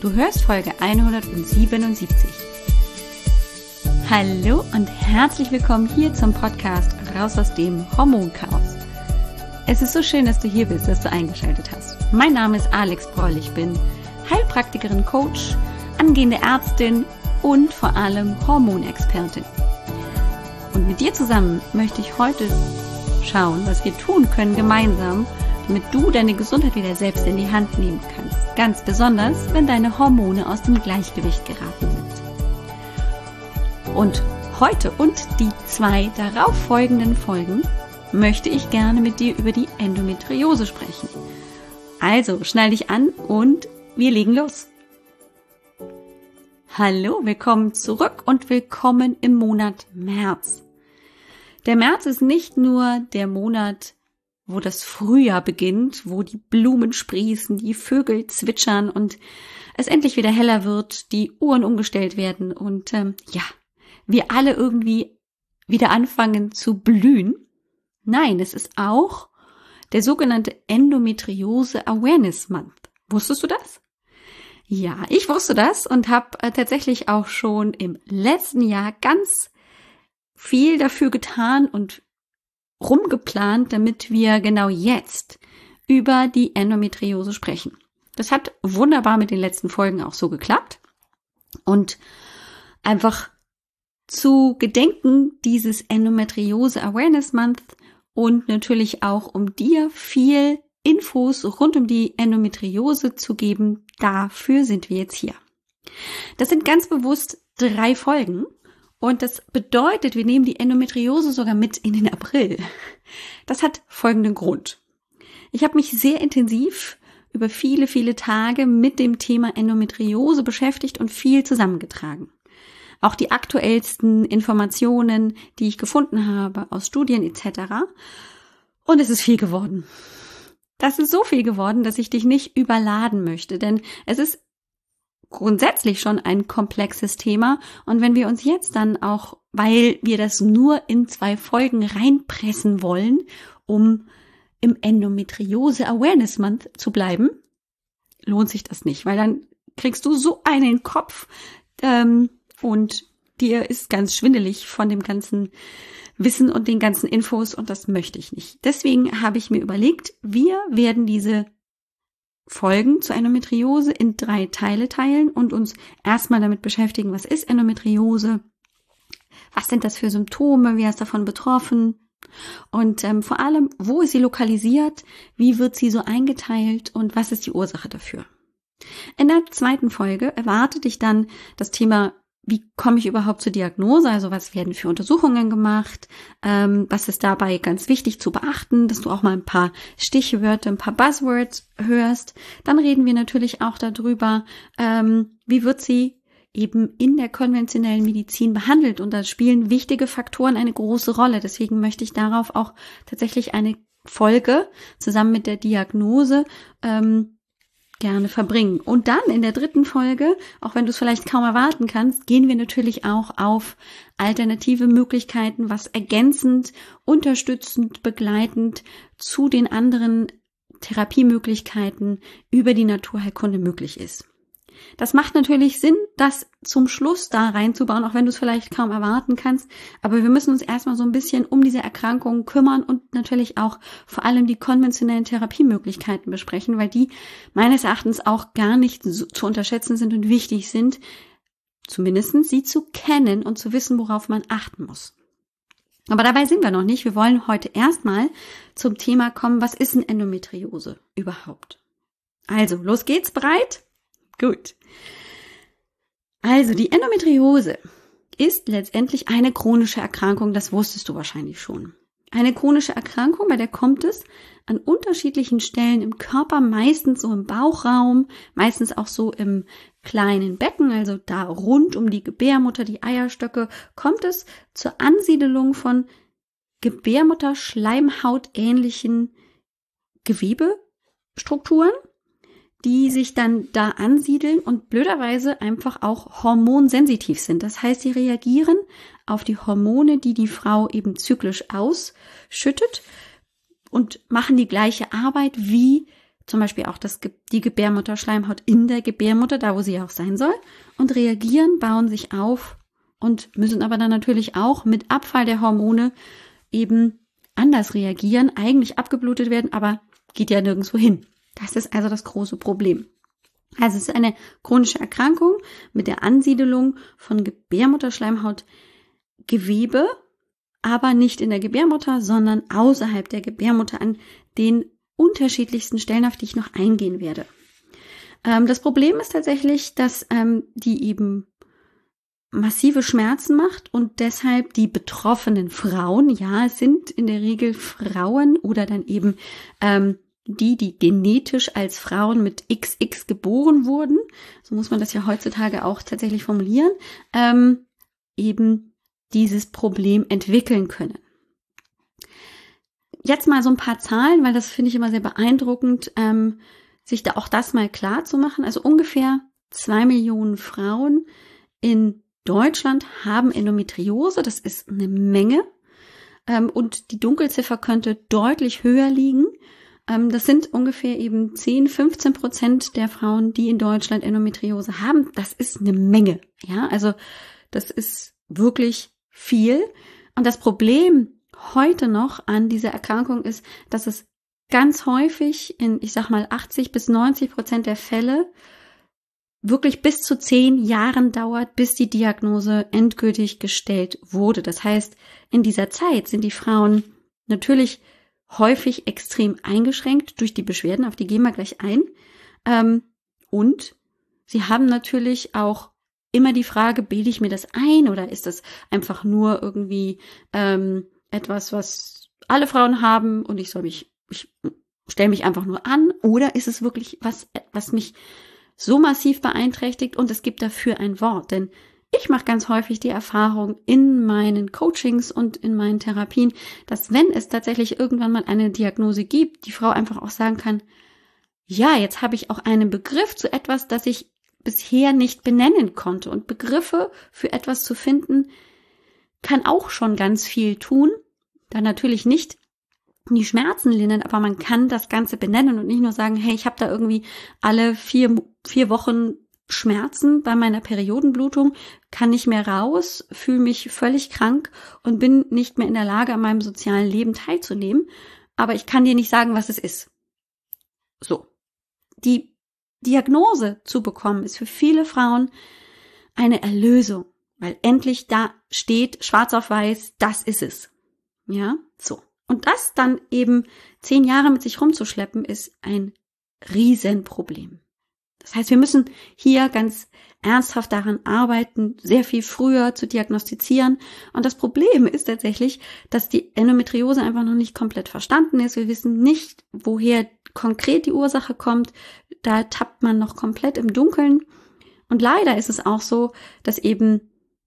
Du hörst Folge 177. Hallo und herzlich willkommen hier zum Podcast Raus aus dem Hormonchaos. Es ist so schön, dass du hier bist, dass du eingeschaltet hast. Mein Name ist Alex Broll. Ich bin Heilpraktikerin, Coach, angehende Ärztin und vor allem Hormonexpertin. Und mit dir zusammen möchte ich heute schauen, was wir tun können gemeinsam, damit du deine Gesundheit wieder selbst in die Hand nehmen kannst. Ganz besonders, wenn deine Hormone aus dem Gleichgewicht geraten sind. Und heute und die zwei darauf folgenden Folgen möchte ich gerne mit dir über die Endometriose sprechen. Also schnall dich an und wir legen los. Hallo, willkommen zurück und willkommen im Monat März. Der März ist nicht nur der Monat, wo das Frühjahr beginnt, wo die Blumen sprießen, die Vögel zwitschern und es endlich wieder heller wird, die Uhren umgestellt werden und ähm, ja, wir alle irgendwie wieder anfangen zu blühen. Nein, es ist auch der sogenannte Endometriose Awareness Month. Wusstest du das? Ja, ich wusste das und habe äh, tatsächlich auch schon im letzten Jahr ganz viel dafür getan und rumgeplant, damit wir genau jetzt über die Endometriose sprechen. Das hat wunderbar mit den letzten Folgen auch so geklappt. Und einfach zu gedenken dieses Endometriose Awareness Month und natürlich auch um dir viel Infos rund um die Endometriose zu geben, dafür sind wir jetzt hier. Das sind ganz bewusst drei Folgen und das bedeutet, wir nehmen die Endometriose sogar mit in den April. Das hat folgenden Grund. Ich habe mich sehr intensiv über viele, viele Tage mit dem Thema Endometriose beschäftigt und viel zusammengetragen. Auch die aktuellsten Informationen, die ich gefunden habe aus Studien etc. Und es ist viel geworden. Das ist so viel geworden, dass ich dich nicht überladen möchte, denn es ist grundsätzlich schon ein komplexes Thema. Und wenn wir uns jetzt dann auch, weil wir das nur in zwei Folgen reinpressen wollen, um im Endometriose Awareness Month zu bleiben, lohnt sich das nicht, weil dann kriegst du so einen Kopf ähm, und dir ist ganz schwindelig von dem ganzen Wissen und den ganzen Infos und das möchte ich nicht. Deswegen habe ich mir überlegt, wir werden diese Folgen zur Endometriose in drei Teile teilen und uns erstmal damit beschäftigen, was ist Endometriose, was sind das für Symptome, wer ist davon betroffen? Und ähm, vor allem, wo ist sie lokalisiert, wie wird sie so eingeteilt? Und was ist die Ursache dafür. In der zweiten Folge erwartet dich dann das Thema wie komme ich überhaupt zur Diagnose? Also was werden für Untersuchungen gemacht? Ähm, was ist dabei ganz wichtig zu beachten, dass du auch mal ein paar Stichwörter, ein paar Buzzwords hörst? Dann reden wir natürlich auch darüber, ähm, wie wird sie eben in der konventionellen Medizin behandelt. Und da spielen wichtige Faktoren eine große Rolle. Deswegen möchte ich darauf auch tatsächlich eine Folge zusammen mit der Diagnose ähm, gerne verbringen. Und dann in der dritten Folge, auch wenn du es vielleicht kaum erwarten kannst, gehen wir natürlich auch auf alternative Möglichkeiten, was ergänzend, unterstützend, begleitend zu den anderen Therapiemöglichkeiten über die Naturheilkunde möglich ist. Das macht natürlich Sinn, das zum Schluss da reinzubauen, auch wenn du es vielleicht kaum erwarten kannst. Aber wir müssen uns erstmal so ein bisschen um diese Erkrankungen kümmern und natürlich auch vor allem die konventionellen Therapiemöglichkeiten besprechen, weil die meines Erachtens auch gar nicht zu unterschätzen sind und wichtig sind, zumindest sie zu kennen und zu wissen, worauf man achten muss. Aber dabei sind wir noch nicht. Wir wollen heute erstmal zum Thema kommen, was ist ein Endometriose überhaupt? Also, los geht's, bereit? Gut. Also die Endometriose ist letztendlich eine chronische Erkrankung, das wusstest du wahrscheinlich schon. Eine chronische Erkrankung, bei der kommt es an unterschiedlichen Stellen im Körper, meistens so im Bauchraum, meistens auch so im kleinen Becken, also da rund um die Gebärmutter, die Eierstöcke, kommt es zur Ansiedelung von Gebärmutter-Schleimhaut ähnlichen Gewebestrukturen die sich dann da ansiedeln und blöderweise einfach auch hormonsensitiv sind. Das heißt, sie reagieren auf die Hormone, die die Frau eben zyklisch ausschüttet und machen die gleiche Arbeit wie zum Beispiel auch das, die Gebärmutterschleimhaut in der Gebärmutter, da wo sie auch sein soll, und reagieren, bauen sich auf und müssen aber dann natürlich auch mit Abfall der Hormone eben anders reagieren, eigentlich abgeblutet werden, aber geht ja nirgendwo hin. Das ist also das große Problem. Also es ist eine chronische Erkrankung mit der Ansiedelung von Gebärmutterschleimhautgewebe, aber nicht in der Gebärmutter, sondern außerhalb der Gebärmutter an den unterschiedlichsten Stellen, auf die ich noch eingehen werde. Ähm, das Problem ist tatsächlich, dass ähm, die eben massive Schmerzen macht und deshalb die betroffenen Frauen, ja, es sind in der Regel Frauen oder dann eben ähm, die, die genetisch als Frauen mit XX geboren wurden, so muss man das ja heutzutage auch tatsächlich formulieren, ähm, eben dieses Problem entwickeln können. Jetzt mal so ein paar Zahlen, weil das finde ich immer sehr beeindruckend, ähm, sich da auch das mal klar zu machen. Also ungefähr zwei Millionen Frauen in Deutschland haben Endometriose. Das ist eine Menge. Ähm, und die Dunkelziffer könnte deutlich höher liegen. Ähm, das sind ungefähr eben 10, 15 Prozent der Frauen, die in Deutschland Endometriose haben. Das ist eine Menge. Ja, also das ist wirklich viel. Und das Problem heute noch an dieser Erkrankung ist, dass es ganz häufig in, ich sag mal, 80 bis 90 Prozent der Fälle wirklich bis zu zehn Jahren dauert, bis die Diagnose endgültig gestellt wurde. Das heißt, in dieser Zeit sind die Frauen natürlich häufig extrem eingeschränkt durch die Beschwerden, auf die gehen wir gleich ein. Ähm, und sie haben natürlich auch immer die Frage, bilde ich mir das ein oder ist das einfach nur irgendwie ähm, etwas, was alle Frauen haben und ich soll mich, ich stelle mich einfach nur an? Oder ist es wirklich was, was mich so massiv beeinträchtigt und es gibt dafür ein Wort, denn ich mache ganz häufig die Erfahrung in meinen Coachings und in meinen Therapien, dass wenn es tatsächlich irgendwann mal eine Diagnose gibt, die Frau einfach auch sagen kann, ja, jetzt habe ich auch einen Begriff zu etwas, das ich bisher nicht benennen konnte. Und Begriffe für etwas zu finden, kann auch schon ganz viel tun. Dann natürlich nicht die Schmerzen lindern, aber man kann das Ganze benennen und nicht nur sagen, hey, ich habe da irgendwie alle vier, vier Wochen Schmerzen bei meiner Periodenblutung, kann nicht mehr raus, fühle mich völlig krank und bin nicht mehr in der Lage, an meinem sozialen Leben teilzunehmen. Aber ich kann dir nicht sagen, was es ist. So. Die Diagnose zu bekommen ist für viele Frauen eine Erlösung, weil endlich da steht schwarz auf weiß, das ist es. Ja, so. Und das dann eben zehn Jahre mit sich rumzuschleppen, ist ein Riesenproblem. Das heißt, wir müssen hier ganz ernsthaft daran arbeiten, sehr viel früher zu diagnostizieren. Und das Problem ist tatsächlich, dass die Endometriose einfach noch nicht komplett verstanden ist. Wir wissen nicht, woher konkret die Ursache kommt. Da tappt man noch komplett im Dunkeln. Und leider ist es auch so, dass eben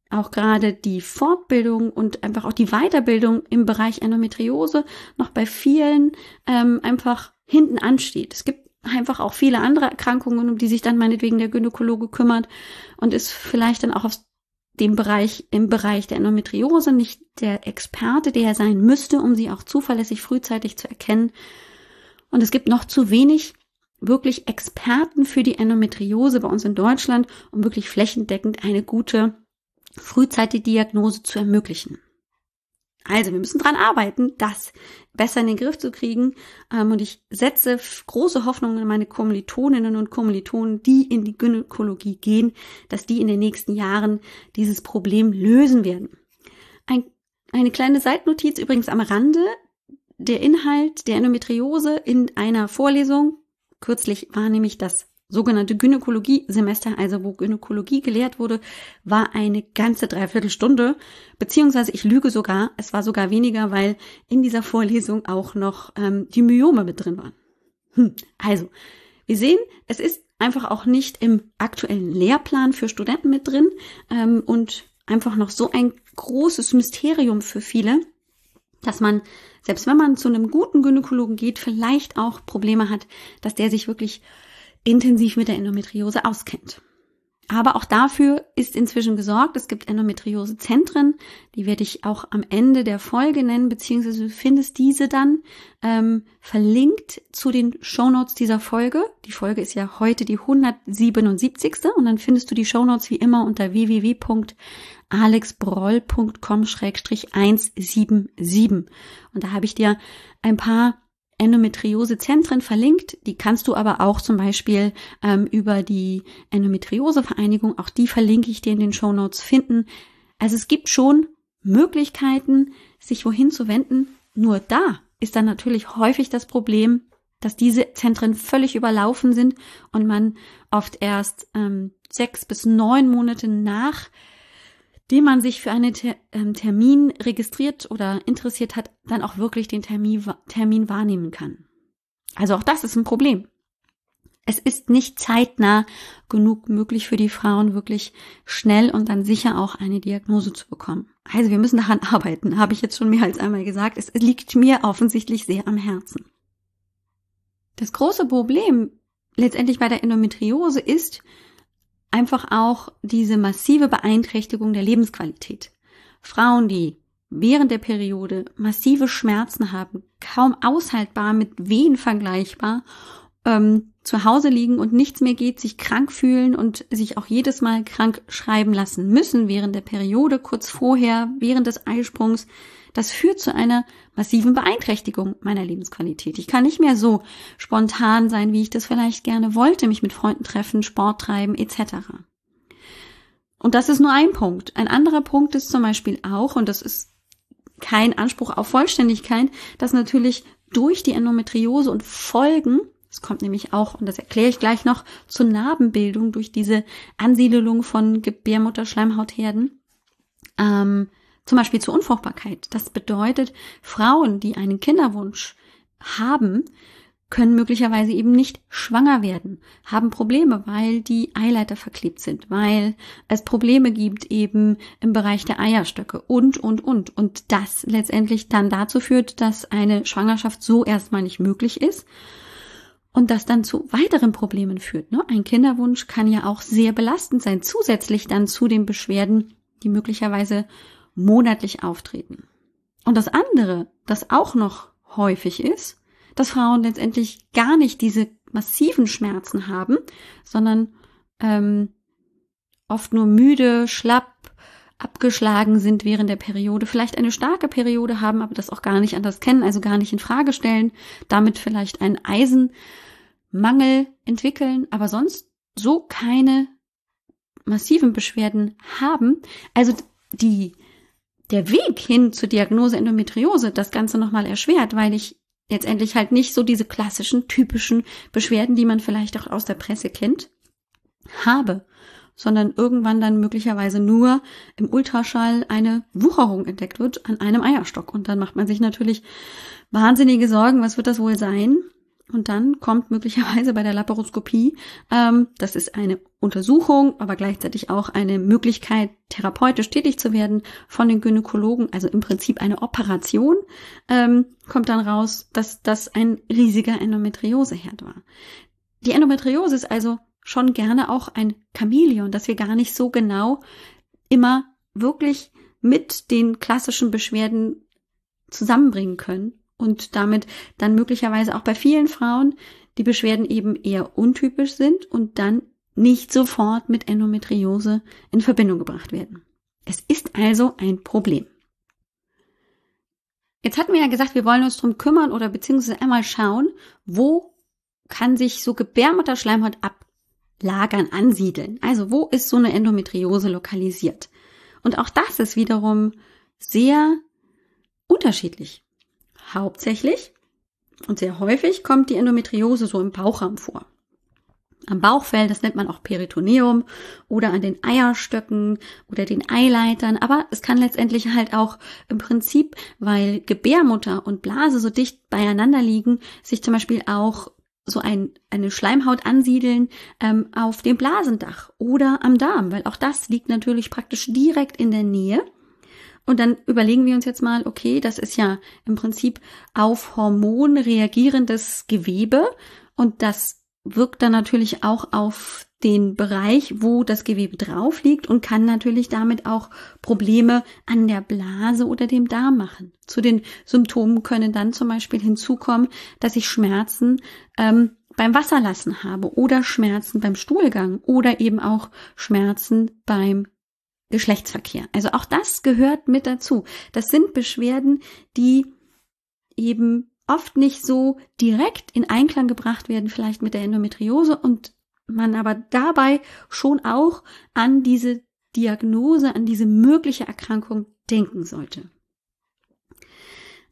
auch gerade die Fortbildung und einfach auch die Weiterbildung im Bereich Endometriose noch bei vielen ähm, einfach hinten ansteht. Es gibt einfach auch viele andere Erkrankungen, um die sich dann meinetwegen der Gynäkologe kümmert und ist vielleicht dann auch aus dem Bereich, im Bereich der Endometriose nicht der Experte, der er sein müsste, um sie auch zuverlässig frühzeitig zu erkennen. Und es gibt noch zu wenig wirklich Experten für die Endometriose bei uns in Deutschland, um wirklich flächendeckend eine gute frühzeitige Diagnose zu ermöglichen. Also, wir müssen dran arbeiten, das besser in den Griff zu kriegen. Ähm, und ich setze große Hoffnungen in meine Kommilitoninnen und Kommilitonen, die in die Gynäkologie gehen, dass die in den nächsten Jahren dieses Problem lösen werden. Ein, eine kleine Seitnotiz übrigens am Rande. Der Inhalt der Endometriose in einer Vorlesung, kürzlich war nämlich das sogenannte Gynäkologie-Semester, also wo Gynäkologie gelehrt wurde, war eine ganze Dreiviertelstunde, beziehungsweise ich lüge sogar, es war sogar weniger, weil in dieser Vorlesung auch noch ähm, die Myome mit drin waren. Hm. Also, wir sehen, es ist einfach auch nicht im aktuellen Lehrplan für Studenten mit drin ähm, und einfach noch so ein großes Mysterium für viele, dass man, selbst wenn man zu einem guten Gynäkologen geht, vielleicht auch Probleme hat, dass der sich wirklich intensiv mit der Endometriose auskennt. Aber auch dafür ist inzwischen gesorgt. Es gibt Endometriose-Zentren, die werde ich auch am Ende der Folge nennen, beziehungsweise du findest diese dann ähm, verlinkt zu den Shownotes dieser Folge. Die Folge ist ja heute die 177. und dann findest du die Shownotes wie immer unter www.alexbroll.com-177. Und da habe ich dir ein paar Endometriose-Zentren verlinkt. Die kannst du aber auch zum Beispiel ähm, über die Endometriose-Vereinigung, auch die verlinke ich dir in den Show Notes finden. Also es gibt schon Möglichkeiten, sich wohin zu wenden. Nur da ist dann natürlich häufig das Problem, dass diese Zentren völlig überlaufen sind und man oft erst ähm, sechs bis neun Monate nach dem man sich für einen Ter ähm, Termin registriert oder interessiert hat, dann auch wirklich den Termin, Termin wahrnehmen kann. Also auch das ist ein Problem. Es ist nicht zeitnah genug möglich für die Frauen, wirklich schnell und dann sicher auch eine Diagnose zu bekommen. Also wir müssen daran arbeiten, habe ich jetzt schon mehr als einmal gesagt. Es liegt mir offensichtlich sehr am Herzen. Das große Problem letztendlich bei der Endometriose ist, einfach auch diese massive Beeinträchtigung der Lebensqualität. Frauen, die während der Periode massive Schmerzen haben, kaum aushaltbar mit Wehen vergleichbar, ähm, zu Hause liegen und nichts mehr geht, sich krank fühlen und sich auch jedes Mal krank schreiben lassen müssen während der Periode, kurz vorher, während des Eisprungs, das führt zu einer massiven Beeinträchtigung meiner Lebensqualität. Ich kann nicht mehr so spontan sein, wie ich das vielleicht gerne wollte, mich mit Freunden treffen, Sport treiben etc. Und das ist nur ein Punkt. Ein anderer Punkt ist zum Beispiel auch, und das ist kein Anspruch auf Vollständigkeit, dass natürlich durch die Endometriose und Folgen, es kommt nämlich auch, und das erkläre ich gleich noch, zur Narbenbildung durch diese Ansiedelung von Gebärmutterschleimhautherden, ähm, zum Beispiel zur Unfruchtbarkeit. Das bedeutet, Frauen, die einen Kinderwunsch haben, können möglicherweise eben nicht schwanger werden, haben Probleme, weil die Eileiter verklebt sind, weil es Probleme gibt eben im Bereich der Eierstöcke und, und, und. Und das letztendlich dann dazu führt, dass eine Schwangerschaft so erstmal nicht möglich ist und das dann zu weiteren Problemen führt. Ne? Ein Kinderwunsch kann ja auch sehr belastend sein, zusätzlich dann zu den Beschwerden, die möglicherweise monatlich auftreten. Und das andere, das auch noch häufig ist, dass Frauen letztendlich gar nicht diese massiven Schmerzen haben, sondern ähm, oft nur müde, schlapp, abgeschlagen sind während der Periode, vielleicht eine starke Periode haben, aber das auch gar nicht anders kennen, also gar nicht in Frage stellen, damit vielleicht einen Eisenmangel entwickeln, aber sonst so keine massiven Beschwerden haben. Also die der Weg hin zur Diagnose Endometriose das Ganze nochmal erschwert, weil ich letztendlich halt nicht so diese klassischen, typischen Beschwerden, die man vielleicht auch aus der Presse kennt, habe, sondern irgendwann dann möglicherweise nur im Ultraschall eine Wucherung entdeckt wird an einem Eierstock. Und dann macht man sich natürlich wahnsinnige Sorgen, was wird das wohl sein? Und dann kommt möglicherweise bei der Laparoskopie, ähm, das ist eine Untersuchung, aber gleichzeitig auch eine Möglichkeit, therapeutisch tätig zu werden von den Gynäkologen, also im Prinzip eine Operation, ähm, kommt dann raus, dass das ein riesiger Endometrioseherd war. Die Endometriose ist also schon gerne auch ein Chamäleon, dass wir gar nicht so genau immer wirklich mit den klassischen Beschwerden zusammenbringen können und damit dann möglicherweise auch bei vielen Frauen die Beschwerden eben eher untypisch sind und dann nicht sofort mit Endometriose in Verbindung gebracht werden. Es ist also ein Problem. Jetzt hatten wir ja gesagt, wir wollen uns drum kümmern oder beziehungsweise einmal schauen, wo kann sich so Gebärmutterschleimhaut ablagern, ansiedeln. Also wo ist so eine Endometriose lokalisiert? Und auch das ist wiederum sehr unterschiedlich. Hauptsächlich und sehr häufig kommt die Endometriose so im Bauchraum vor. Am Bauchfell, das nennt man auch Peritoneum oder an den Eierstöcken oder den Eileitern, aber es kann letztendlich halt auch im Prinzip, weil Gebärmutter und Blase so dicht beieinander liegen, sich zum Beispiel auch so ein, eine Schleimhaut ansiedeln ähm, auf dem Blasendach oder am Darm, weil auch das liegt natürlich praktisch direkt in der Nähe und dann überlegen wir uns jetzt mal, okay, das ist ja im Prinzip auf Hormon reagierendes Gewebe und das wirkt dann natürlich auch auf den Bereich, wo das Gewebe drauf liegt und kann natürlich damit auch Probleme an der Blase oder dem Darm machen. Zu den Symptomen können dann zum Beispiel hinzukommen, dass ich Schmerzen ähm, beim Wasserlassen habe oder Schmerzen beim Stuhlgang oder eben auch Schmerzen beim Geschlechtsverkehr. Also auch das gehört mit dazu. Das sind Beschwerden, die eben oft nicht so direkt in Einklang gebracht werden, vielleicht mit der Endometriose und man aber dabei schon auch an diese Diagnose, an diese mögliche Erkrankung denken sollte.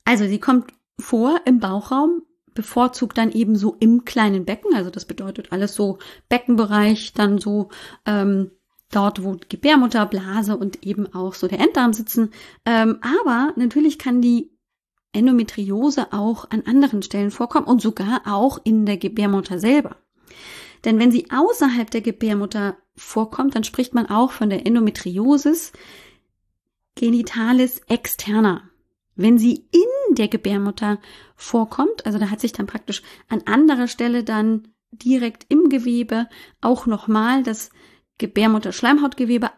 Also sie kommt vor im Bauchraum, bevorzugt dann eben so im kleinen Becken, also das bedeutet alles so Beckenbereich, dann so ähm, dort, wo Gebärmutter, Blase und eben auch so der Enddarm sitzen. Ähm, aber natürlich kann die Endometriose auch an anderen Stellen vorkommen und sogar auch in der Gebärmutter selber. Denn wenn sie außerhalb der Gebärmutter vorkommt, dann spricht man auch von der Endometriosis genitalis externa. Wenn sie in der Gebärmutter vorkommt, also da hat sich dann praktisch an anderer Stelle dann direkt im Gewebe auch nochmal das Gebärmutter-Schleimhautgewebe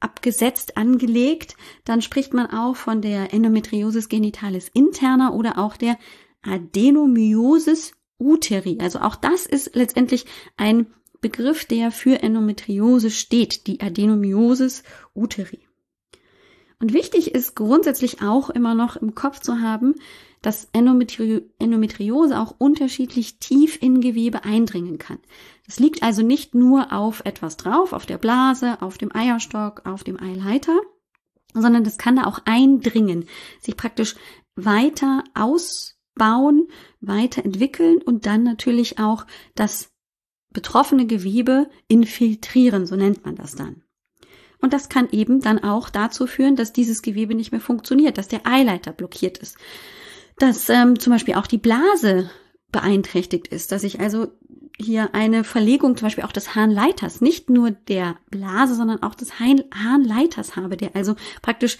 abgesetzt, angelegt, dann spricht man auch von der Endometriosis genitalis interna oder auch der Adenomyosis uteri. Also auch das ist letztendlich ein Begriff, der für Endometriose steht, die Adenomyosis uteri. Und wichtig ist grundsätzlich auch immer noch im Kopf zu haben, dass Endometri Endometriose auch unterschiedlich tief in Gewebe eindringen kann. Das liegt also nicht nur auf etwas drauf, auf der Blase, auf dem Eierstock, auf dem Eileiter, sondern das kann da auch eindringen, sich praktisch weiter ausbauen, weiterentwickeln und dann natürlich auch das betroffene Gewebe infiltrieren, so nennt man das dann. Und das kann eben dann auch dazu führen, dass dieses Gewebe nicht mehr funktioniert, dass der Eileiter blockiert ist, dass ähm, zum Beispiel auch die Blase beeinträchtigt ist, dass ich also hier eine Verlegung zum Beispiel auch des Harnleiters, nicht nur der Blase, sondern auch des Harnleiters habe, der also praktisch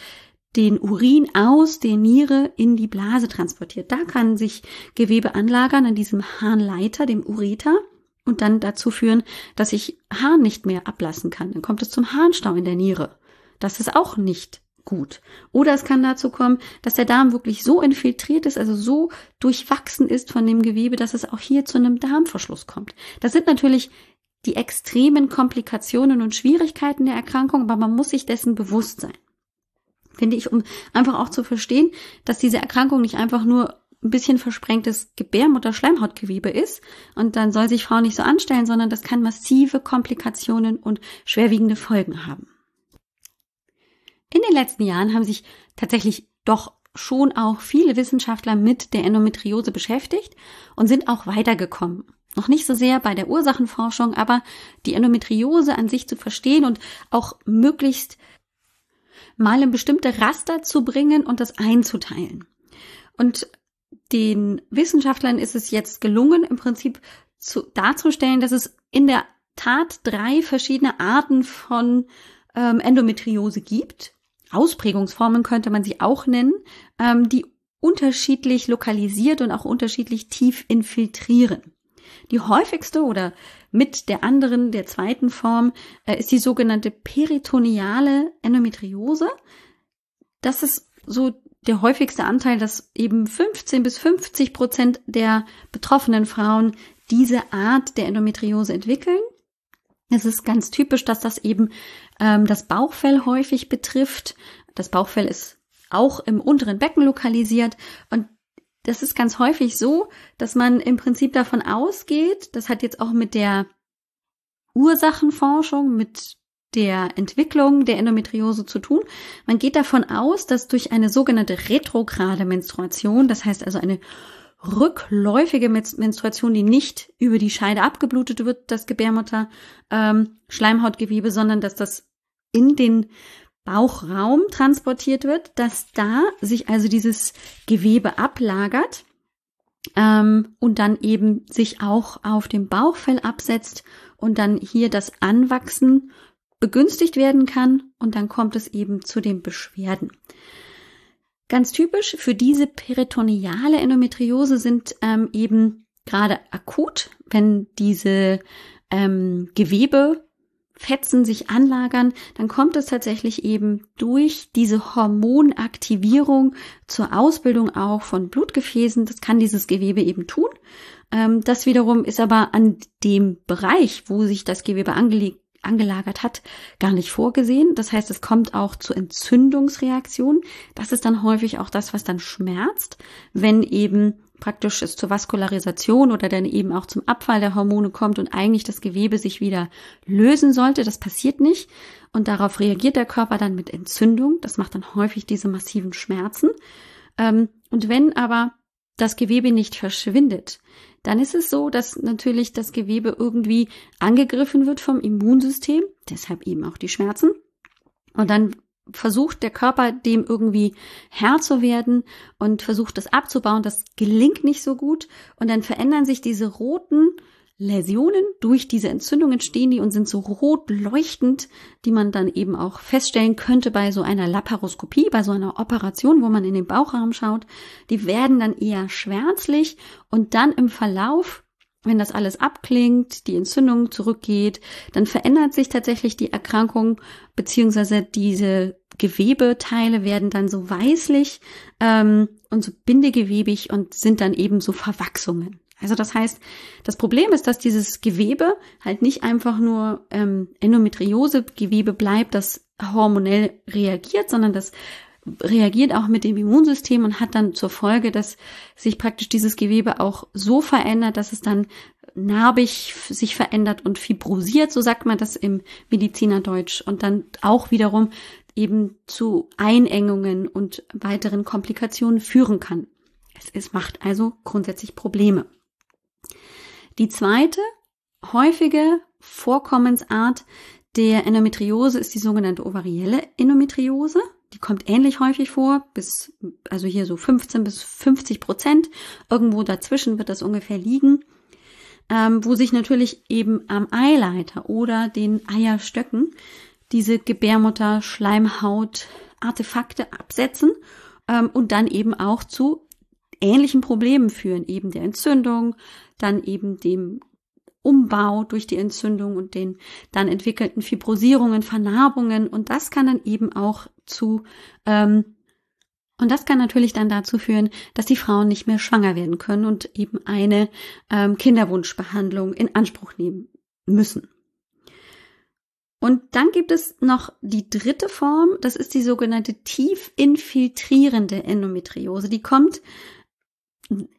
den Urin aus der Niere in die Blase transportiert. Da kann sich Gewebe anlagern an diesem Harnleiter, dem Ureter, und dann dazu führen, dass ich Harn nicht mehr ablassen kann. Dann kommt es zum Harnstau in der Niere. Das ist auch nicht gut. Oder es kann dazu kommen, dass der Darm wirklich so infiltriert ist, also so durchwachsen ist von dem Gewebe, dass es auch hier zu einem Darmverschluss kommt. Das sind natürlich die extremen Komplikationen und Schwierigkeiten der Erkrankung, aber man muss sich dessen bewusst sein. Finde ich, um einfach auch zu verstehen, dass diese Erkrankung nicht einfach nur ein bisschen versprengtes Gebärmutter-Schleimhautgewebe ist und dann soll sich Frau nicht so anstellen, sondern das kann massive Komplikationen und schwerwiegende Folgen haben. In den letzten Jahren haben sich tatsächlich doch schon auch viele Wissenschaftler mit der Endometriose beschäftigt und sind auch weitergekommen. Noch nicht so sehr bei der Ursachenforschung, aber die Endometriose an sich zu verstehen und auch möglichst mal in bestimmte Raster zu bringen und das einzuteilen. Und den Wissenschaftlern ist es jetzt gelungen, im Prinzip zu, darzustellen, dass es in der Tat drei verschiedene Arten von ähm, Endometriose gibt. Ausprägungsformen könnte man sie auch nennen, ähm, die unterschiedlich lokalisiert und auch unterschiedlich tief infiltrieren. Die häufigste oder mit der anderen, der zweiten Form, äh, ist die sogenannte peritoneale Endometriose. Das ist so der häufigste Anteil, dass eben 15 bis 50 Prozent der betroffenen Frauen diese Art der Endometriose entwickeln. Es ist ganz typisch, dass das eben ähm, das Bauchfell häufig betrifft. Das Bauchfell ist auch im unteren Becken lokalisiert und das ist ganz häufig so, dass man im Prinzip davon ausgeht, das hat jetzt auch mit der Ursachenforschung, mit der Entwicklung der Endometriose zu tun. Man geht davon aus, dass durch eine sogenannte retrograde Menstruation, das heißt also eine rückläufige Menstruation, die nicht über die Scheide abgeblutet wird, das Gebärmutter ähm, Schleimhautgewebe, sondern dass das in den Bauchraum transportiert wird, dass da sich also dieses Gewebe ablagert ähm, und dann eben sich auch auf dem Bauchfell absetzt und dann hier das Anwachsen begünstigt werden kann und dann kommt es eben zu den Beschwerden. Ganz typisch für diese peritoneale Endometriose sind ähm, eben gerade akut, wenn diese ähm, Gewebe Fetzen sich anlagern, dann kommt es tatsächlich eben durch diese Hormonaktivierung zur Ausbildung auch von Blutgefäßen. Das kann dieses Gewebe eben tun. Ähm, das wiederum ist aber an dem Bereich, wo sich das Gewebe angelegt angelagert hat, gar nicht vorgesehen. Das heißt, es kommt auch zu Entzündungsreaktionen. Das ist dann häufig auch das, was dann schmerzt, wenn eben praktisch es zur Vaskularisation oder dann eben auch zum Abfall der Hormone kommt und eigentlich das Gewebe sich wieder lösen sollte. Das passiert nicht. Und darauf reagiert der Körper dann mit Entzündung. Das macht dann häufig diese massiven Schmerzen. Ähm, und wenn aber das Gewebe nicht verschwindet, dann ist es so, dass natürlich das Gewebe irgendwie angegriffen wird vom Immunsystem, deshalb eben auch die Schmerzen. Und dann versucht der Körper dem irgendwie Herr zu werden und versucht das abzubauen. Das gelingt nicht so gut. Und dann verändern sich diese roten Läsionen durch diese Entzündung entstehen die und sind so rot leuchtend, die man dann eben auch feststellen könnte bei so einer Laparoskopie, bei so einer Operation, wo man in den Bauchraum schaut. Die werden dann eher schwärzlich und dann im Verlauf wenn das alles abklingt, die Entzündung zurückgeht, dann verändert sich tatsächlich die Erkrankung, beziehungsweise diese Gewebeteile werden dann so weißlich ähm, und so bindegewebig und sind dann eben so Verwachsungen. Also das heißt, das Problem ist, dass dieses Gewebe halt nicht einfach nur ähm, Endometriose-Gewebe bleibt, das hormonell reagiert, sondern das reagiert auch mit dem Immunsystem und hat dann zur Folge, dass sich praktisch dieses Gewebe auch so verändert, dass es dann narbig sich verändert und fibrosiert, so sagt man das im Medizinerdeutsch, und dann auch wiederum eben zu Einengungen und weiteren Komplikationen führen kann. Es, es macht also grundsätzlich Probleme. Die zweite häufige Vorkommensart der Endometriose ist die sogenannte ovarielle Endometriose. Die kommt ähnlich häufig vor, bis, also hier so 15 bis 50 Prozent. Irgendwo dazwischen wird das ungefähr liegen, ähm, wo sich natürlich eben am Eileiter oder den Eierstöcken diese Gebärmutter, Schleimhaut, Artefakte absetzen ähm, und dann eben auch zu ähnlichen Problemen führen, eben der Entzündung, dann eben dem Umbau durch die Entzündung und den dann entwickelten Fibrosierungen, Vernarbungen und das kann dann eben auch zu ähm, und das kann natürlich dann dazu führen, dass die Frauen nicht mehr schwanger werden können und eben eine ähm, Kinderwunschbehandlung in Anspruch nehmen müssen. Und dann gibt es noch die dritte Form, das ist die sogenannte tief infiltrierende Endometriose. Die kommt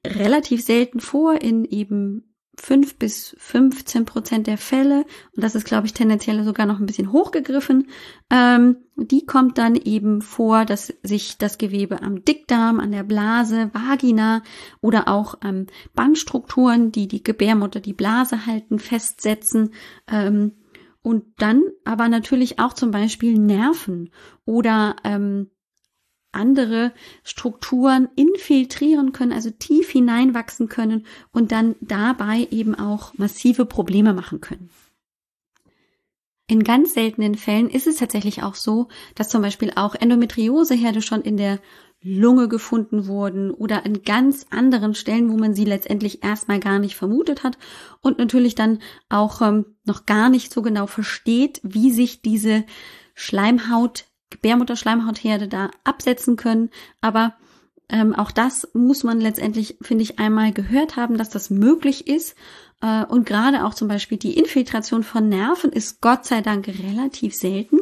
relativ selten vor in eben fünf bis 15 Prozent der Fälle, und das ist, glaube ich, tendenziell sogar noch ein bisschen hochgegriffen, ähm, die kommt dann eben vor, dass sich das Gewebe am Dickdarm, an der Blase, Vagina oder auch am Bandstrukturen, die die Gebärmutter, die Blase halten, festsetzen. Ähm, und dann aber natürlich auch zum Beispiel Nerven oder ähm, andere Strukturen infiltrieren können, also tief hineinwachsen können und dann dabei eben auch massive Probleme machen können. In ganz seltenen Fällen ist es tatsächlich auch so, dass zum Beispiel auch Endometrioseherde schon in der Lunge gefunden wurden oder an ganz anderen Stellen, wo man sie letztendlich erstmal gar nicht vermutet hat und natürlich dann auch ähm, noch gar nicht so genau versteht, wie sich diese Schleimhaut Gebärmutterschleimhautherde da absetzen können. Aber ähm, auch das muss man letztendlich, finde ich, einmal gehört haben, dass das möglich ist. Äh, und gerade auch zum Beispiel die Infiltration von Nerven ist Gott sei Dank relativ selten.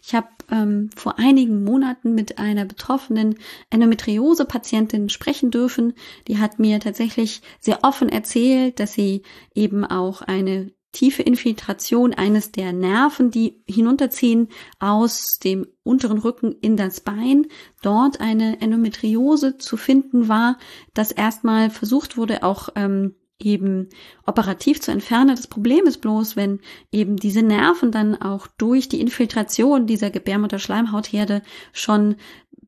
Ich habe ähm, vor einigen Monaten mit einer betroffenen Endometriose-Patientin sprechen dürfen. Die hat mir tatsächlich sehr offen erzählt, dass sie eben auch eine tiefe Infiltration eines der Nerven, die hinunterziehen aus dem unteren Rücken in das Bein, dort eine Endometriose zu finden war, das erstmal versucht wurde, auch ähm, eben operativ zu entfernen. Das Problem ist bloß, wenn eben diese Nerven dann auch durch die Infiltration dieser Gebärmutter-Schleimhautherde schon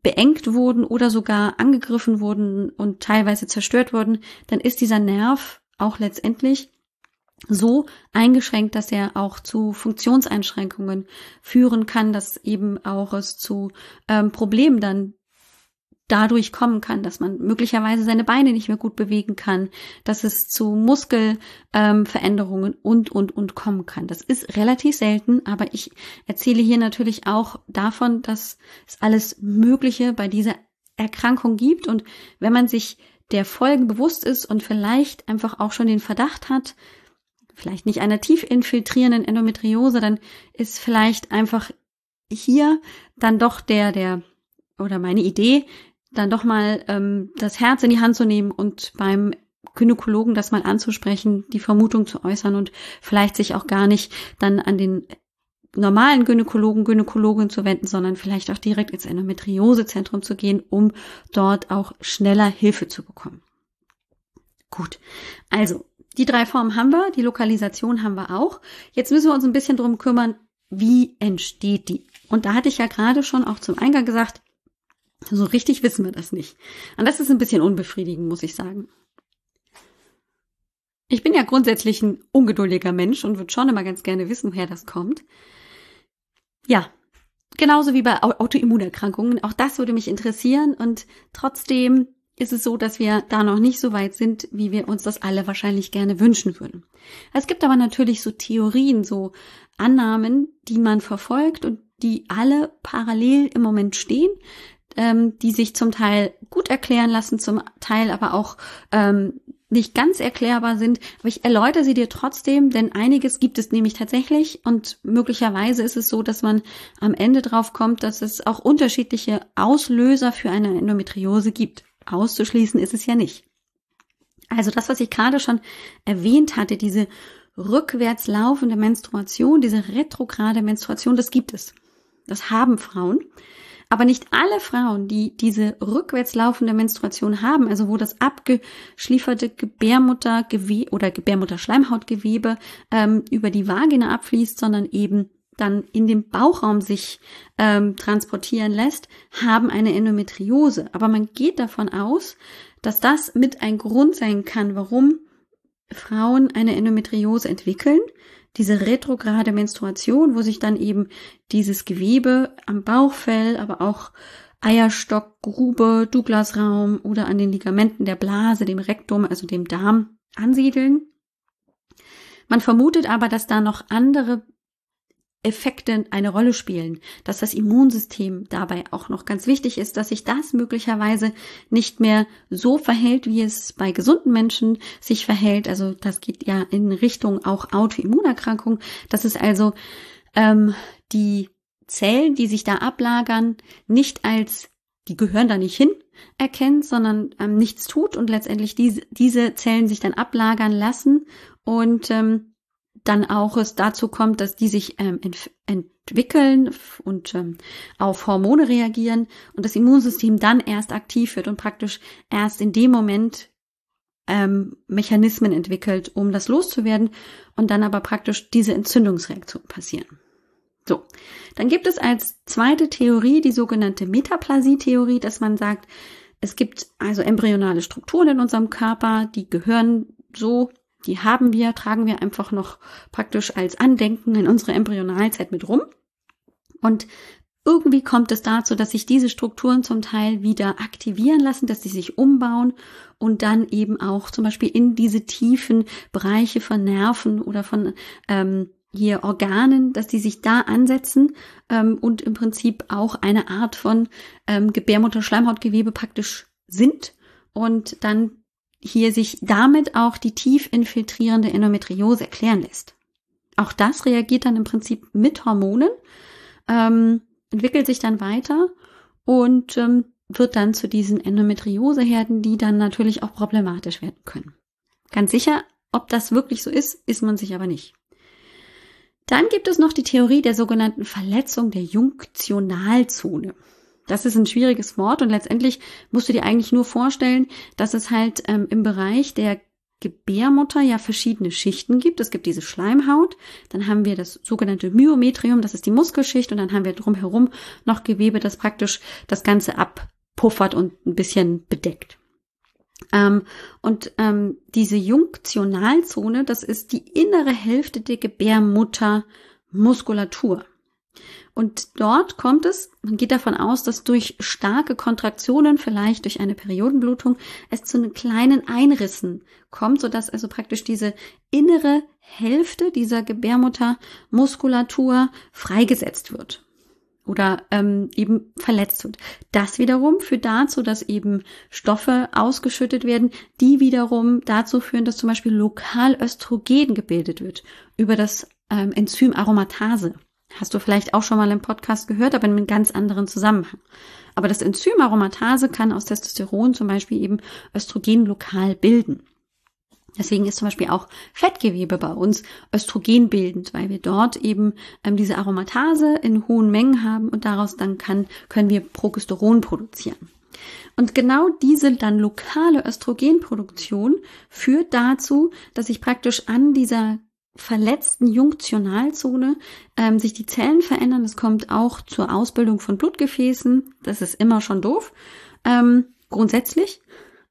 beengt wurden oder sogar angegriffen wurden und teilweise zerstört wurden, dann ist dieser Nerv auch letztendlich so eingeschränkt, dass er auch zu Funktionseinschränkungen führen kann, dass eben auch es zu ähm, Problemen dann dadurch kommen kann, dass man möglicherweise seine Beine nicht mehr gut bewegen kann, dass es zu Muskelveränderungen ähm, und, und, und kommen kann. Das ist relativ selten, aber ich erzähle hier natürlich auch davon, dass es alles Mögliche bei dieser Erkrankung gibt und wenn man sich der Folgen bewusst ist und vielleicht einfach auch schon den Verdacht hat, vielleicht nicht einer tief infiltrierenden Endometriose, dann ist vielleicht einfach hier dann doch der, der oder meine Idee, dann doch mal ähm, das Herz in die Hand zu nehmen und beim Gynäkologen das mal anzusprechen, die Vermutung zu äußern und vielleicht sich auch gar nicht dann an den normalen Gynäkologen, Gynäkologin zu wenden, sondern vielleicht auch direkt ins Endometriosezentrum zu gehen, um dort auch schneller Hilfe zu bekommen. Gut, also die drei Formen haben wir, die Lokalisation haben wir auch. Jetzt müssen wir uns ein bisschen drum kümmern, wie entsteht die? Und da hatte ich ja gerade schon auch zum Eingang gesagt, so richtig wissen wir das nicht. Und das ist ein bisschen unbefriedigend, muss ich sagen. Ich bin ja grundsätzlich ein ungeduldiger Mensch und würde schon immer ganz gerne wissen, woher das kommt. Ja, genauso wie bei Autoimmunerkrankungen. Auch das würde mich interessieren und trotzdem ist es so, dass wir da noch nicht so weit sind, wie wir uns das alle wahrscheinlich gerne wünschen würden. Es gibt aber natürlich so Theorien, so Annahmen, die man verfolgt und die alle parallel im Moment stehen, ähm, die sich zum Teil gut erklären lassen, zum Teil aber auch ähm, nicht ganz erklärbar sind. Aber ich erläutere sie dir trotzdem, denn einiges gibt es nämlich tatsächlich und möglicherweise ist es so, dass man am Ende drauf kommt, dass es auch unterschiedliche Auslöser für eine Endometriose gibt. Auszuschließen ist es ja nicht. Also das, was ich gerade schon erwähnt hatte, diese rückwärts laufende Menstruation, diese retrograde Menstruation, das gibt es. Das haben Frauen. Aber nicht alle Frauen, die diese rückwärts laufende Menstruation haben, also wo das abgeschlieferte Gebärmuttergewebe oder Gebärmutterschleimhautgewebe ähm, über die Vagina abfließt, sondern eben dann in dem Bauchraum sich ähm, transportieren lässt, haben eine Endometriose. Aber man geht davon aus, dass das mit ein Grund sein kann, warum Frauen eine Endometriose entwickeln, diese retrograde Menstruation, wo sich dann eben dieses Gewebe am Bauchfell, aber auch Eierstock, Grube, Douglasraum oder an den Ligamenten der Blase, dem Rektum, also dem Darm ansiedeln. Man vermutet aber, dass da noch andere Effekte eine Rolle spielen, dass das Immunsystem dabei auch noch ganz wichtig ist, dass sich das möglicherweise nicht mehr so verhält, wie es bei gesunden Menschen sich verhält. Also das geht ja in Richtung auch Autoimmunerkrankung. Das ist also ähm, die Zellen, die sich da ablagern, nicht als die gehören da nicht hin erkennt, sondern ähm, nichts tut und letztendlich diese, diese Zellen sich dann ablagern lassen und ähm, dann auch es dazu kommt, dass die sich ähm, ent entwickeln und ähm, auf Hormone reagieren und das Immunsystem dann erst aktiv wird und praktisch erst in dem Moment ähm, Mechanismen entwickelt, um das loszuwerden und dann aber praktisch diese Entzündungsreaktion passieren. So, dann gibt es als zweite Theorie die sogenannte Metaplasie-Theorie, dass man sagt, es gibt also embryonale Strukturen in unserem Körper, die gehören so die haben wir, tragen wir einfach noch praktisch als Andenken in unsere Embryonalzeit mit rum. Und irgendwie kommt es dazu, dass sich diese Strukturen zum Teil wieder aktivieren lassen, dass sie sich umbauen und dann eben auch zum Beispiel in diese tiefen Bereiche von Nerven oder von ähm, hier Organen, dass die sich da ansetzen ähm, und im Prinzip auch eine Art von ähm, Gebärmutterschleimhautgewebe praktisch sind und dann hier sich damit auch die tief infiltrierende Endometriose erklären lässt. Auch das reagiert dann im Prinzip mit Hormonen, ähm, entwickelt sich dann weiter und ähm, wird dann zu diesen Endometrioseherden, die dann natürlich auch problematisch werden können. Ganz sicher, ob das wirklich so ist, ist man sich aber nicht. Dann gibt es noch die Theorie der sogenannten Verletzung der Junktionalzone. Das ist ein schwieriges Wort und letztendlich musst du dir eigentlich nur vorstellen, dass es halt ähm, im Bereich der Gebärmutter ja verschiedene Schichten gibt. Es gibt diese Schleimhaut, dann haben wir das sogenannte Myometrium, das ist die Muskelschicht und dann haben wir drumherum noch Gewebe, das praktisch das Ganze abpuffert und ein bisschen bedeckt. Ähm, und ähm, diese Junktionalzone, das ist die innere Hälfte der Gebärmuttermuskulatur. Und dort kommt es, man geht davon aus, dass durch starke Kontraktionen, vielleicht durch eine Periodenblutung, es zu einem kleinen Einrissen kommt, sodass also praktisch diese innere Hälfte dieser Gebärmuttermuskulatur freigesetzt wird oder ähm, eben verletzt wird. Das wiederum führt dazu, dass eben Stoffe ausgeschüttet werden, die wiederum dazu führen, dass zum Beispiel lokal Östrogen gebildet wird über das ähm, Enzym Aromatase. Hast du vielleicht auch schon mal im Podcast gehört, aber in einem ganz anderen Zusammenhang. Aber das Enzym Aromatase kann aus Testosteron zum Beispiel eben Östrogen lokal bilden. Deswegen ist zum Beispiel auch Fettgewebe bei uns östrogenbildend, weil wir dort eben ähm, diese Aromatase in hohen Mengen haben und daraus dann kann, können wir Progesteron produzieren. Und genau diese dann lokale Östrogenproduktion führt dazu, dass sich praktisch an dieser verletzten Junktionalzone ähm, sich die Zellen verändern. Das kommt auch zur Ausbildung von Blutgefäßen. Das ist immer schon doof. Ähm, grundsätzlich.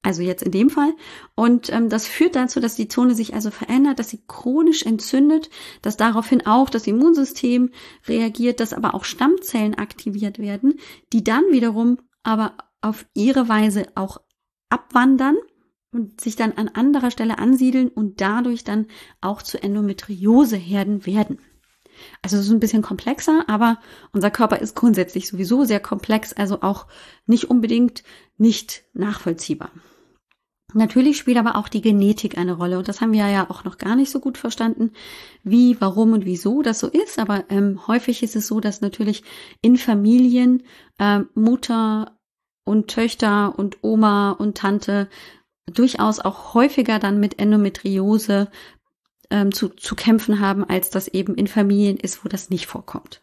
Also jetzt in dem Fall. Und ähm, das führt dazu, dass die Zone sich also verändert, dass sie chronisch entzündet, dass daraufhin auch das Immunsystem reagiert, dass aber auch Stammzellen aktiviert werden, die dann wiederum aber auf ihre Weise auch abwandern und sich dann an anderer Stelle ansiedeln und dadurch dann auch zu Endometrioseherden werden. Also es ist ein bisschen komplexer, aber unser Körper ist grundsätzlich sowieso sehr komplex, also auch nicht unbedingt nicht nachvollziehbar. Natürlich spielt aber auch die Genetik eine Rolle und das haben wir ja auch noch gar nicht so gut verstanden, wie, warum und wieso das so ist. Aber ähm, häufig ist es so, dass natürlich in Familien äh, Mutter und Töchter und Oma und Tante durchaus auch häufiger dann mit Endometriose ähm, zu, zu kämpfen haben, als das eben in Familien ist, wo das nicht vorkommt.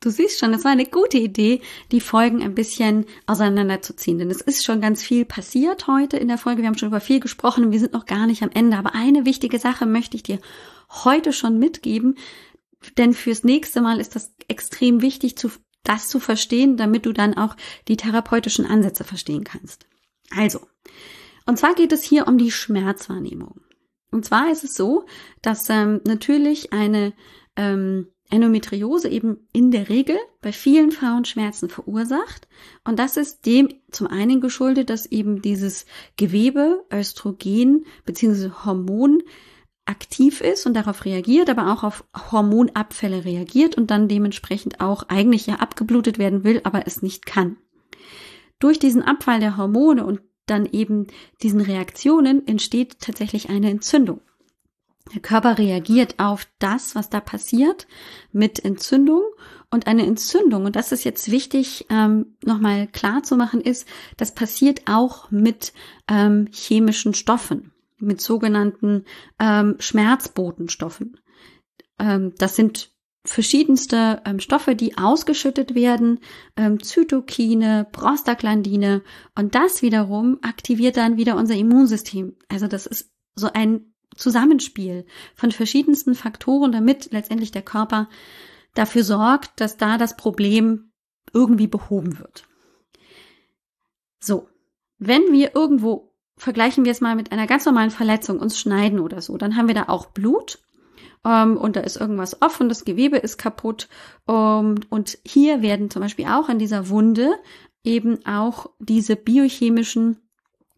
Du siehst schon, es war eine gute Idee, die Folgen ein bisschen auseinanderzuziehen, denn es ist schon ganz viel passiert heute in der Folge. Wir haben schon über viel gesprochen und wir sind noch gar nicht am Ende. Aber eine wichtige Sache möchte ich dir heute schon mitgeben, denn fürs nächste Mal ist das extrem wichtig, das zu verstehen, damit du dann auch die therapeutischen Ansätze verstehen kannst. Also, und zwar geht es hier um die Schmerzwahrnehmung. Und zwar ist es so, dass ähm, natürlich eine ähm, Endometriose eben in der Regel bei vielen Frauen Schmerzen verursacht. Und das ist dem zum einen geschuldet, dass eben dieses Gewebe, Östrogen bzw. Hormon aktiv ist und darauf reagiert, aber auch auf Hormonabfälle reagiert und dann dementsprechend auch eigentlich ja abgeblutet werden will, aber es nicht kann. Durch diesen Abfall der Hormone und dann eben diesen Reaktionen entsteht tatsächlich eine Entzündung. Der Körper reagiert auf das, was da passiert, mit Entzündung. Und eine Entzündung, und das ist jetzt wichtig, ähm, nochmal klar zu machen, ist, das passiert auch mit ähm, chemischen Stoffen, mit sogenannten ähm, Schmerzbotenstoffen. Ähm, das sind verschiedenste ähm, Stoffe, die ausgeschüttet werden, ähm, Zytokine, Prostaglandine und das wiederum aktiviert dann wieder unser Immunsystem. Also das ist so ein Zusammenspiel von verschiedensten Faktoren, damit letztendlich der Körper dafür sorgt, dass da das Problem irgendwie behoben wird. So, wenn wir irgendwo vergleichen wir es mal mit einer ganz normalen Verletzung, uns schneiden oder so, dann haben wir da auch Blut ähm, und da ist irgendwas offen, das Gewebe ist kaputt. Ähm, und hier werden zum Beispiel auch an dieser Wunde eben auch diese biochemischen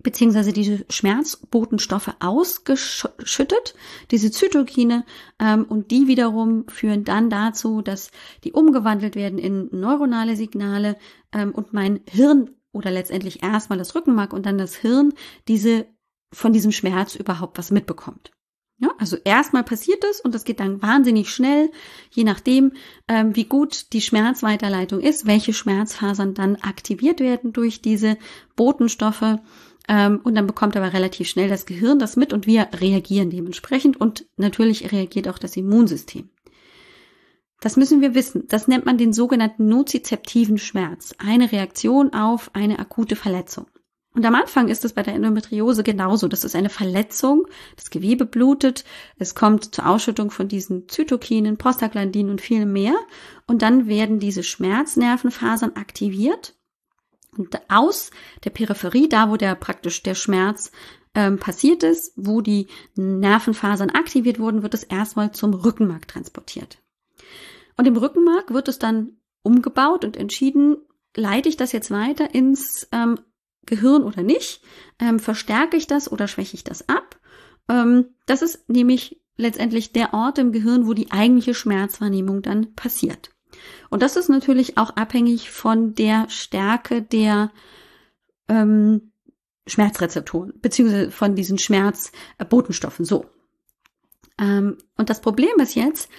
beziehungsweise diese Schmerzbotenstoffe ausgeschüttet, diese Zytokine, ähm, und die wiederum führen dann dazu, dass die umgewandelt werden in neuronale Signale ähm, und mein Hirn oder letztendlich erstmal das Rückenmark und dann das Hirn diese von diesem Schmerz überhaupt was mitbekommt. Ja, also erstmal passiert es und das geht dann wahnsinnig schnell, je nachdem, ähm, wie gut die Schmerzweiterleitung ist, welche Schmerzfasern dann aktiviert werden durch diese Botenstoffe. Ähm, und dann bekommt aber relativ schnell das Gehirn das mit und wir reagieren dementsprechend und natürlich reagiert auch das Immunsystem. Das müssen wir wissen. Das nennt man den sogenannten nozizeptiven Schmerz. Eine Reaktion auf eine akute Verletzung. Und am Anfang ist es bei der Endometriose genauso. Das ist eine Verletzung, das Gewebe blutet, es kommt zur Ausschüttung von diesen Zytokinen, Prostaglandinen und viel mehr. Und dann werden diese Schmerznervenfasern aktiviert. Und aus der Peripherie, da wo der praktisch der Schmerz ähm, passiert ist, wo die Nervenfasern aktiviert wurden, wird es erstmal zum Rückenmark transportiert. Und im Rückenmark wird es dann umgebaut und entschieden, leite ich das jetzt weiter ins ähm, Gehirn oder nicht? Ähm, verstärke ich das oder schwäche ich das ab? Ähm, das ist nämlich letztendlich der Ort im Gehirn, wo die eigentliche Schmerzwahrnehmung dann passiert. Und das ist natürlich auch abhängig von der Stärke der ähm, Schmerzrezeptoren, beziehungsweise von diesen Schmerzbotenstoffen. So. Ähm, und das Problem ist jetzt,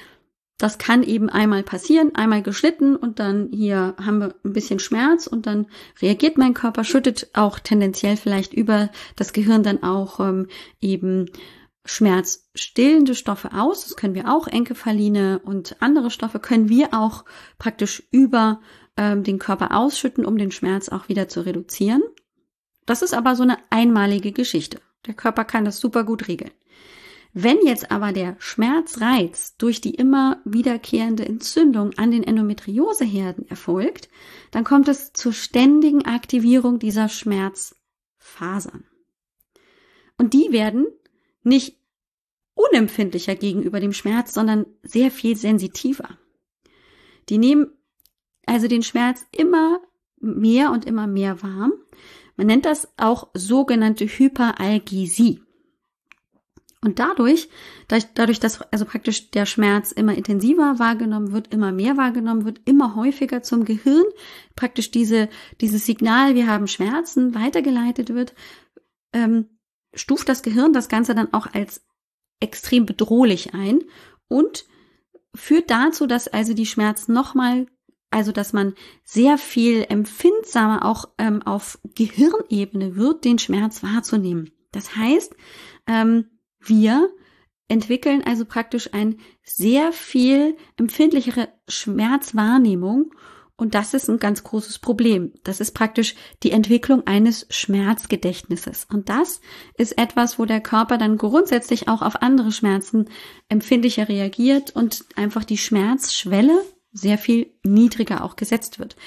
das kann eben einmal passieren, einmal geschnitten und dann hier haben wir ein bisschen Schmerz und dann reagiert mein Körper, schüttet auch tendenziell vielleicht über das Gehirn dann auch ähm, eben schmerzstillende Stoffe aus. Das können wir auch, Enkephaline und andere Stoffe können wir auch praktisch über ähm, den Körper ausschütten, um den Schmerz auch wieder zu reduzieren. Das ist aber so eine einmalige Geschichte. Der Körper kann das super gut regeln. Wenn jetzt aber der Schmerzreiz durch die immer wiederkehrende Entzündung an den Endometrioseherden erfolgt, dann kommt es zur ständigen Aktivierung dieser Schmerzfasern. Und die werden nicht unempfindlicher gegenüber dem Schmerz, sondern sehr viel sensitiver. Die nehmen also den Schmerz immer mehr und immer mehr warm. Man nennt das auch sogenannte Hyperalgesie. Und dadurch, dadurch, dass also praktisch der Schmerz immer intensiver wahrgenommen wird, immer mehr wahrgenommen wird, immer häufiger zum Gehirn, praktisch diese, dieses Signal, wir haben Schmerzen, weitergeleitet wird, ähm, stuft das Gehirn das Ganze dann auch als extrem bedrohlich ein und führt dazu, dass also die Schmerzen nochmal, also dass man sehr viel empfindsamer auch ähm, auf Gehirnebene wird, den Schmerz wahrzunehmen. Das heißt, ähm, wir entwickeln also praktisch ein sehr viel empfindlichere Schmerzwahrnehmung und das ist ein ganz großes Problem. Das ist praktisch die Entwicklung eines Schmerzgedächtnisses. Und das ist etwas, wo der Körper dann grundsätzlich auch auf andere Schmerzen empfindlicher reagiert und einfach die Schmerzschwelle sehr viel niedriger auch gesetzt wird.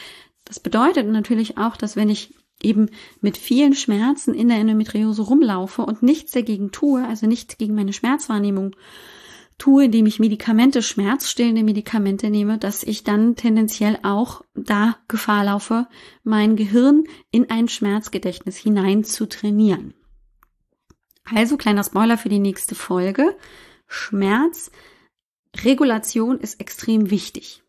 Das bedeutet natürlich auch, dass wenn ich eben mit vielen Schmerzen in der Endometriose rumlaufe und nichts dagegen tue, also nicht gegen meine Schmerzwahrnehmung tue, indem ich Medikamente, schmerzstillende Medikamente nehme, dass ich dann tendenziell auch da Gefahr laufe, mein Gehirn in ein Schmerzgedächtnis hinein zu trainieren. Also kleiner Spoiler für die nächste Folge. Schmerzregulation ist extrem wichtig.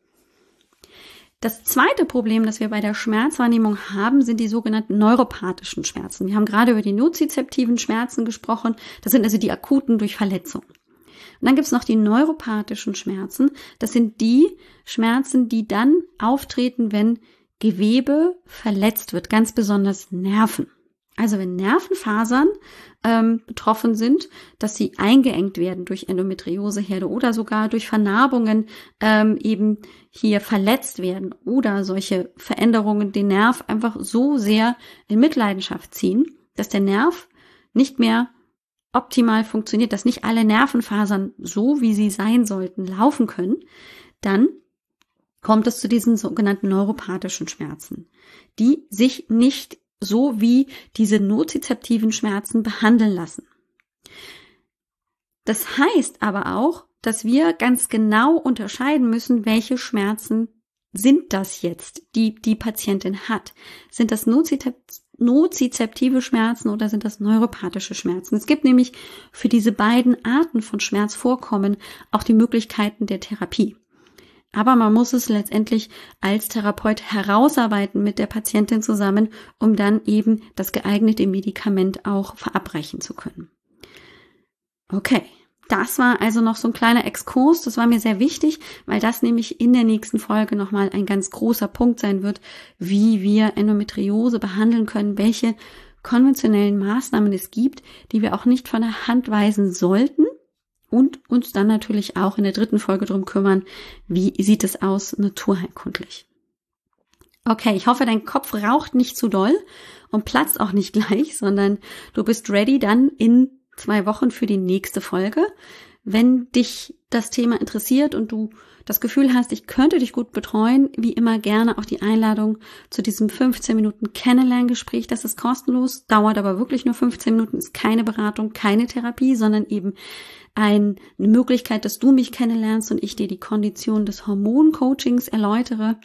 Das zweite Problem, das wir bei der Schmerzwahrnehmung haben, sind die sogenannten neuropathischen Schmerzen. Wir haben gerade über die nozizeptiven Schmerzen gesprochen. Das sind also die akuten durch Verletzung. Und dann gibt's noch die neuropathischen Schmerzen. Das sind die Schmerzen, die dann auftreten, wenn Gewebe verletzt wird, ganz besonders Nerven. Also wenn Nervenfasern ähm, betroffen sind, dass sie eingeengt werden durch Endometrioseherde oder sogar durch Vernarbungen ähm, eben hier verletzt werden oder solche Veränderungen den Nerv einfach so sehr in Mitleidenschaft ziehen, dass der Nerv nicht mehr optimal funktioniert, dass nicht alle Nervenfasern so, wie sie sein sollten, laufen können, dann kommt es zu diesen sogenannten neuropathischen Schmerzen, die sich nicht so wie diese nozizeptiven Schmerzen behandeln lassen. Das heißt aber auch, dass wir ganz genau unterscheiden müssen, welche Schmerzen sind das jetzt, die die Patientin hat. Sind das nozizeptive Schmerzen oder sind das neuropathische Schmerzen? Es gibt nämlich für diese beiden Arten von Schmerzvorkommen auch die Möglichkeiten der Therapie. Aber man muss es letztendlich als Therapeut herausarbeiten mit der Patientin zusammen, um dann eben das geeignete Medikament auch verabreichen zu können. Okay. Das war also noch so ein kleiner Exkurs. Das war mir sehr wichtig, weil das nämlich in der nächsten Folge nochmal ein ganz großer Punkt sein wird, wie wir Endometriose behandeln können, welche konventionellen Maßnahmen es gibt, die wir auch nicht von der Hand weisen sollten, und uns dann natürlich auch in der dritten Folge drum kümmern, wie sieht es aus naturheilkundlich. Okay, ich hoffe, dein Kopf raucht nicht zu doll und platzt auch nicht gleich, sondern du bist ready dann in zwei Wochen für die nächste Folge. Wenn dich das Thema interessiert und du das Gefühl hast, ich könnte dich gut betreuen, wie immer gerne auch die Einladung zu diesem 15 Minuten Kennenlerngespräch. Das ist kostenlos, dauert aber wirklich nur 15 Minuten, ist keine Beratung, keine Therapie, sondern eben eine Möglichkeit, dass du mich kennenlernst und ich dir die Kondition des Hormoncoachings erläutere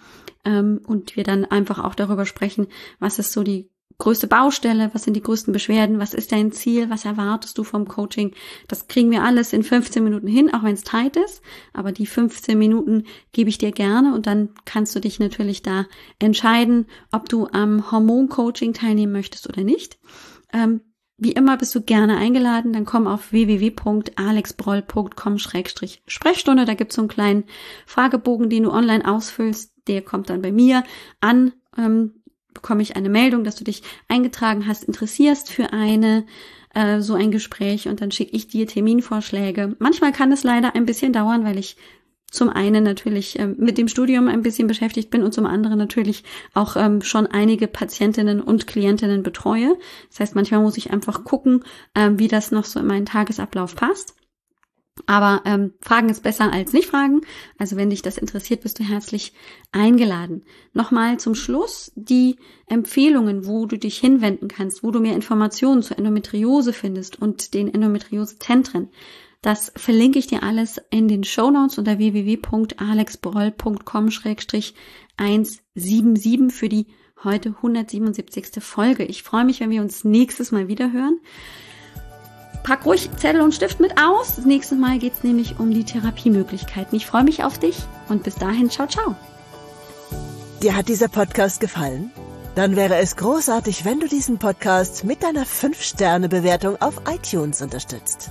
ähm, und wir dann einfach auch darüber sprechen, was ist so die größte Baustelle, was sind die größten Beschwerden, was ist dein Ziel, was erwartest du vom Coaching. Das kriegen wir alles in 15 Minuten hin, auch wenn es tight ist. Aber die 15 Minuten gebe ich dir gerne und dann kannst du dich natürlich da entscheiden, ob du am Hormoncoaching teilnehmen möchtest oder nicht. Ähm, wie immer bist du gerne eingeladen, dann komm auf www.alexbroll.com-sprechstunde. Da gibt's so einen kleinen Fragebogen, den du online ausfüllst. Der kommt dann bei mir an. Ähm, bekomme ich eine Meldung, dass du dich eingetragen hast, interessierst für eine äh, so ein Gespräch und dann schicke ich dir Terminvorschläge. Manchmal kann es leider ein bisschen dauern, weil ich zum einen natürlich ähm, mit dem Studium ein bisschen beschäftigt bin und zum anderen natürlich auch ähm, schon einige Patientinnen und Klientinnen betreue. Das heißt, manchmal muss ich einfach gucken, ähm, wie das noch so in meinen Tagesablauf passt. Aber ähm, Fragen ist besser als nicht fragen. Also wenn dich das interessiert, bist du herzlich eingeladen. Nochmal zum Schluss die Empfehlungen, wo du dich hinwenden kannst, wo du mehr Informationen zur Endometriose findest und den Endometriose-Zentren. Das verlinke ich dir alles in den Show Notes unter www.alexbroll.com-177 für die heute 177. Folge. Ich freue mich, wenn wir uns nächstes Mal wieder hören. Pack ruhig Zettel und Stift mit aus. Das nächste Mal geht es nämlich um die Therapiemöglichkeiten. Ich freue mich auf dich und bis dahin, ciao, ciao. Dir hat dieser Podcast gefallen? Dann wäre es großartig, wenn du diesen Podcast mit deiner 5-Sterne-Bewertung auf iTunes unterstützt.